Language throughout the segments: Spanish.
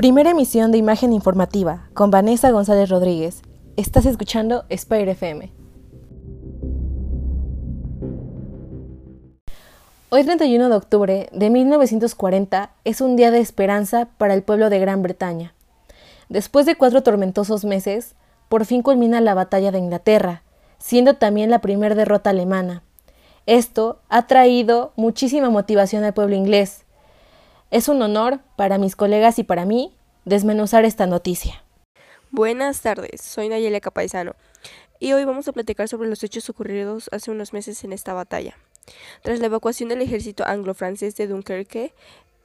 Primera emisión de imagen informativa con Vanessa González Rodríguez. Estás escuchando Spire FM. Hoy 31 de octubre de 1940 es un día de esperanza para el pueblo de Gran Bretaña. Después de cuatro tormentosos meses, por fin culmina la batalla de Inglaterra, siendo también la primera derrota alemana. Esto ha traído muchísima motivación al pueblo inglés, es un honor para mis colegas y para mí desmenuzar esta noticia. Buenas tardes, soy Nayeli Capaizano y hoy vamos a platicar sobre los hechos ocurridos hace unos meses en esta batalla. Tras la evacuación del ejército anglo-francés de Dunkerque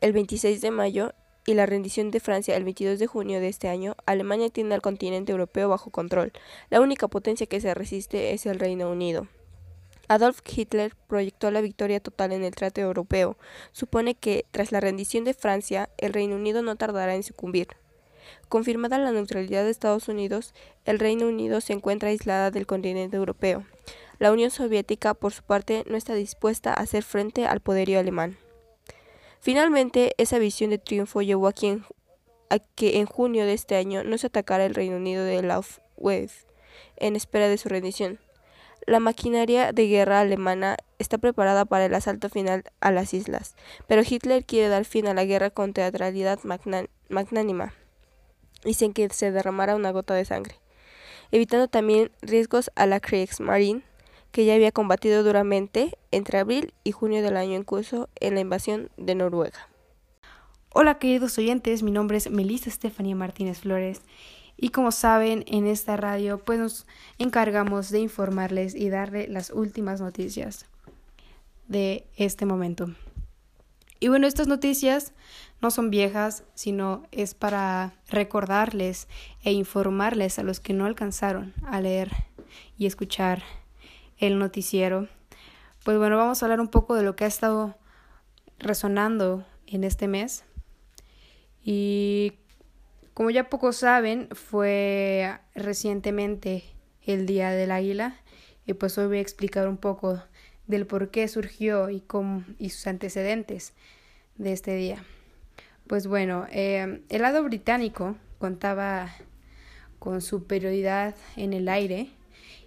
el 26 de mayo y la rendición de Francia el 22 de junio de este año, Alemania tiene al continente europeo bajo control. La única potencia que se resiste es el Reino Unido. Adolf Hitler proyectó la victoria total en el trato europeo. Supone que, tras la rendición de Francia, el Reino Unido no tardará en sucumbir. Confirmada la neutralidad de Estados Unidos, el Reino Unido se encuentra aislada del continente europeo. La Unión Soviética, por su parte, no está dispuesta a hacer frente al poderío alemán. Finalmente, esa visión de triunfo llevó a, a que en junio de este año no se atacara el Reino Unido de Luftwaffe en espera de su rendición. La maquinaria de guerra alemana está preparada para el asalto final a las islas, pero Hitler quiere dar fin a la guerra con teatralidad magnánima y sin que se derramara una gota de sangre, evitando también riesgos a la Kriegsmarine, que ya había combatido duramente entre abril y junio del año en curso en la invasión de Noruega. Hola queridos oyentes, mi nombre es Melissa Estefanía Martínez Flores y como saben, en esta radio pues nos encargamos de informarles y darle las últimas noticias de este momento. Y bueno, estas noticias no son viejas, sino es para recordarles e informarles a los que no alcanzaron a leer y escuchar el noticiero. Pues bueno, vamos a hablar un poco de lo que ha estado resonando en este mes. Y como ya pocos saben, fue recientemente el Día del Águila y pues hoy voy a explicar un poco del por qué surgió y, y sus antecedentes de este día. Pues bueno, eh, el lado británico contaba con superioridad en el aire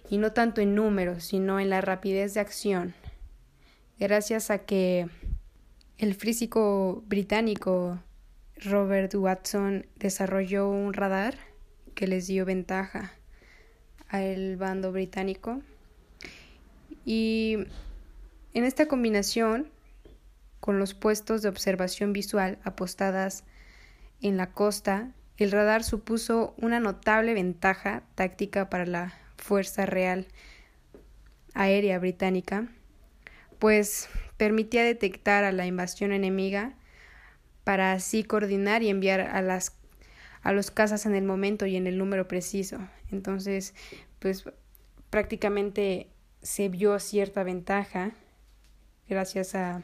y no tanto en números, sino en la rapidez de acción, gracias a que el físico británico Robert Watson desarrolló un radar que les dio ventaja al bando británico. Y en esta combinación, con los puestos de observación visual apostadas en la costa, el radar supuso una notable ventaja táctica para la Fuerza Real Aérea Británica, pues permitía detectar a la invasión enemiga para así coordinar y enviar a las a los casas en el momento y en el número preciso. Entonces, pues prácticamente se vio cierta ventaja gracias a,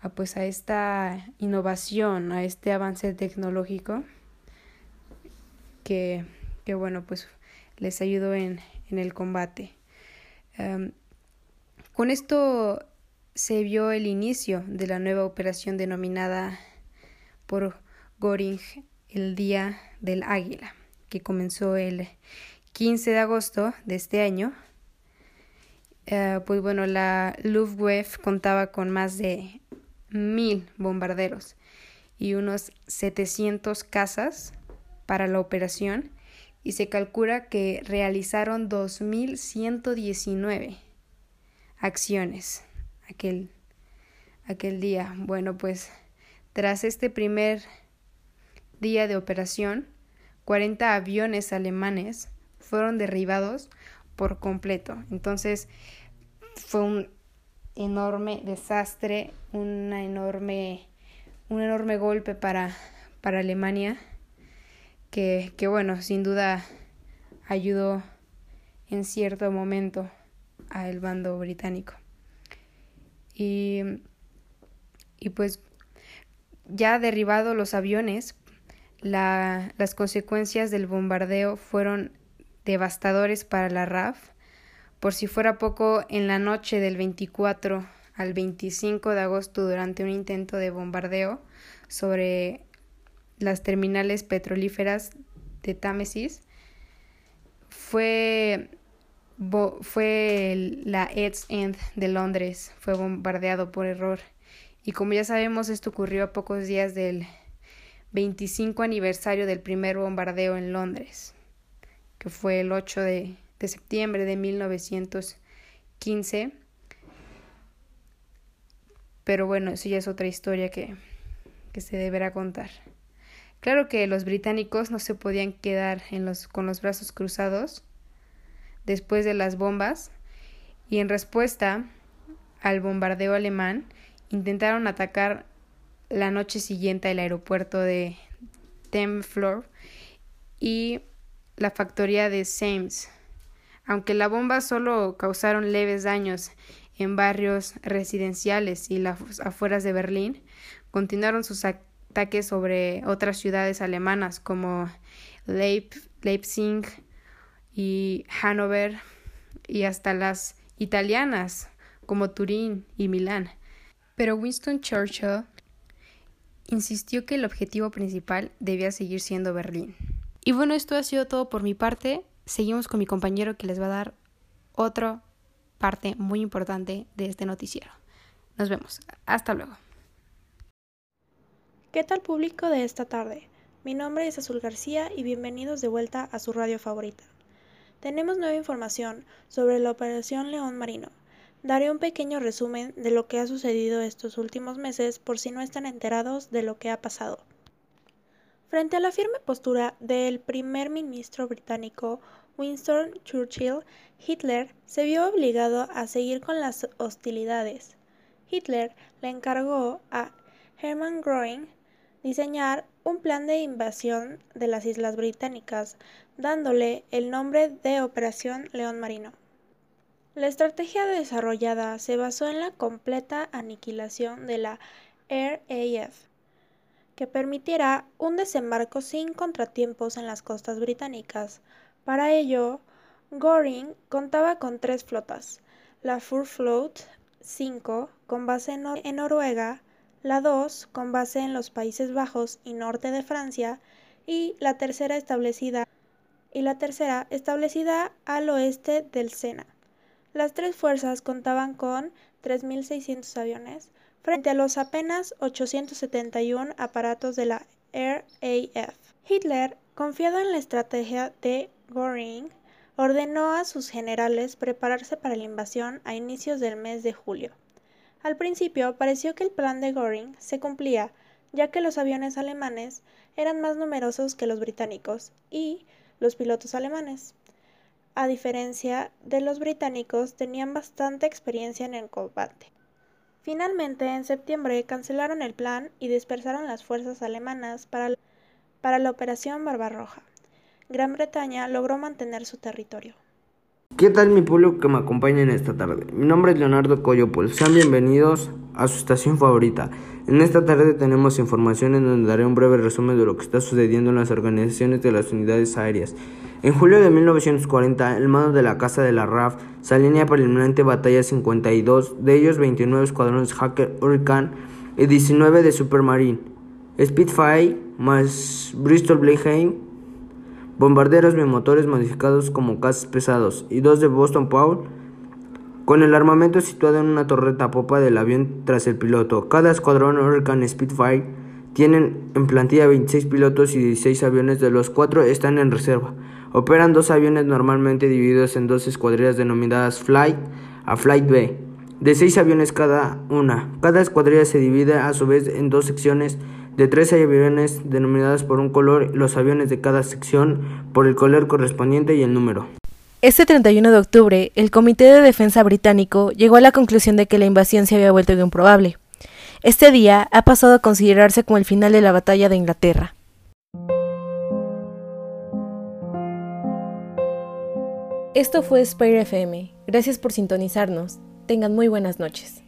a pues a esta innovación, a este avance tecnológico que, que bueno, pues les ayudó en, en el combate. Em, con esto se vio el inicio de la nueva operación denominada por Göring el Día del Águila, que comenzó el 15 de agosto de este año. Eh, pues bueno, la Luftwaffe contaba con más de mil bombarderos y unos 700 cazas para la operación y se calcula que realizaron 2.119 acciones aquel, aquel día. Bueno, pues tras este primer día de operación, 40 aviones alemanes fueron derribados por completo. Entonces fue un enorme desastre, una enorme, un enorme golpe para, para Alemania, que, que bueno, sin duda ayudó en cierto momento al bando británico. Y, y pues ya derribados los aviones, la, las consecuencias del bombardeo fueron devastadores para la RAF. Por si fuera poco, en la noche del 24 al 25 de agosto, durante un intento de bombardeo sobre las terminales petrolíferas de Támesis fue, fue la Ed's End de Londres, fue bombardeado por error. Y como ya sabemos, esto ocurrió a pocos días del 25 aniversario del primer bombardeo en Londres, que fue el 8 de, de septiembre de 1915. Pero bueno, eso ya es otra historia que, que se deberá contar. Claro que los británicos no se podían quedar en los, con los brazos cruzados después de las bombas y en respuesta al bombardeo alemán intentaron atacar la noche siguiente el aeropuerto de Temflor y la factoría de Sames. Aunque la bomba solo causaron leves daños en barrios residenciales y las afueras de Berlín, continuaron sus ataques sobre otras ciudades alemanas como Leipzig y Hannover y hasta las italianas como Turín y Milán. Pero Winston Churchill insistió que el objetivo principal debía seguir siendo Berlín. Y bueno, esto ha sido todo por mi parte. Seguimos con mi compañero que les va a dar otra parte muy importante de este noticiero. Nos vemos. Hasta luego. ¿Qué tal público de esta tarde? Mi nombre es Azul García y bienvenidos de vuelta a su radio favorita. Tenemos nueva información sobre la Operación León Marino. Daré un pequeño resumen de lo que ha sucedido estos últimos meses por si no están enterados de lo que ha pasado. Frente a la firme postura del primer ministro británico Winston Churchill, Hitler se vio obligado a seguir con las hostilidades. Hitler le encargó a Hermann Göring diseñar un plan de invasión de las islas británicas, dándole el nombre de Operación León Marino. La estrategia desarrollada se basó en la completa aniquilación de la RAF, que permitiera un desembarco sin contratiempos en las costas británicas. Para ello, Goring contaba con tres flotas, la Fur Float 5, con base en Noruega, la 2 con base en los Países Bajos y norte de Francia y la tercera establecida y la tercera establecida al oeste del Sena. Las tres fuerzas contaban con 3.600 aviones frente a los apenas 871 aparatos de la RAF. Hitler, confiado en la estrategia de Göring, ordenó a sus generales prepararse para la invasión a inicios del mes de julio. Al principio pareció que el plan de Göring se cumplía, ya que los aviones alemanes eran más numerosos que los británicos y los pilotos alemanes. A diferencia de los británicos, tenían bastante experiencia en el combate. Finalmente, en septiembre cancelaron el plan y dispersaron las fuerzas alemanas para, para la Operación Barbarroja. Gran Bretaña logró mantener su territorio. ¿Qué tal mi pueblo que me acompaña en esta tarde? Mi nombre es Leonardo Coyopol. Sean bienvenidos a su estación favorita. En esta tarde tenemos información en donde daré un breve resumen de lo que está sucediendo en las organizaciones de las unidades aéreas. En julio de 1940, el mando de la Casa de la RAF se para el inminente Batalla 52, de ellos 29 escuadrones Hacker Hurricane y 19 de Supermarine, Spitfire más Bristol Blenheim bombarderos bimotores modificados como cazas pesados y dos de Boston Paul con el armamento situado en una torreta popa del avión tras el piloto. Cada escuadrón Hurricane Spitfire tienen en plantilla 26 pilotos y 16 aviones, de los cuatro están en reserva. Operan dos aviones normalmente divididos en dos escuadrillas denominadas Flight a Flight B, de seis aviones cada una. Cada escuadrilla se divide a su vez en dos secciones de tres aviones denominadas por un color, los aviones de cada sección por el color correspondiente y el número. Este 31 de octubre, el Comité de Defensa británico llegó a la conclusión de que la invasión se había vuelto improbable. Este día ha pasado a considerarse como el final de la batalla de Inglaterra. Esto fue Spire FM. Gracias por sintonizarnos. Tengan muy buenas noches.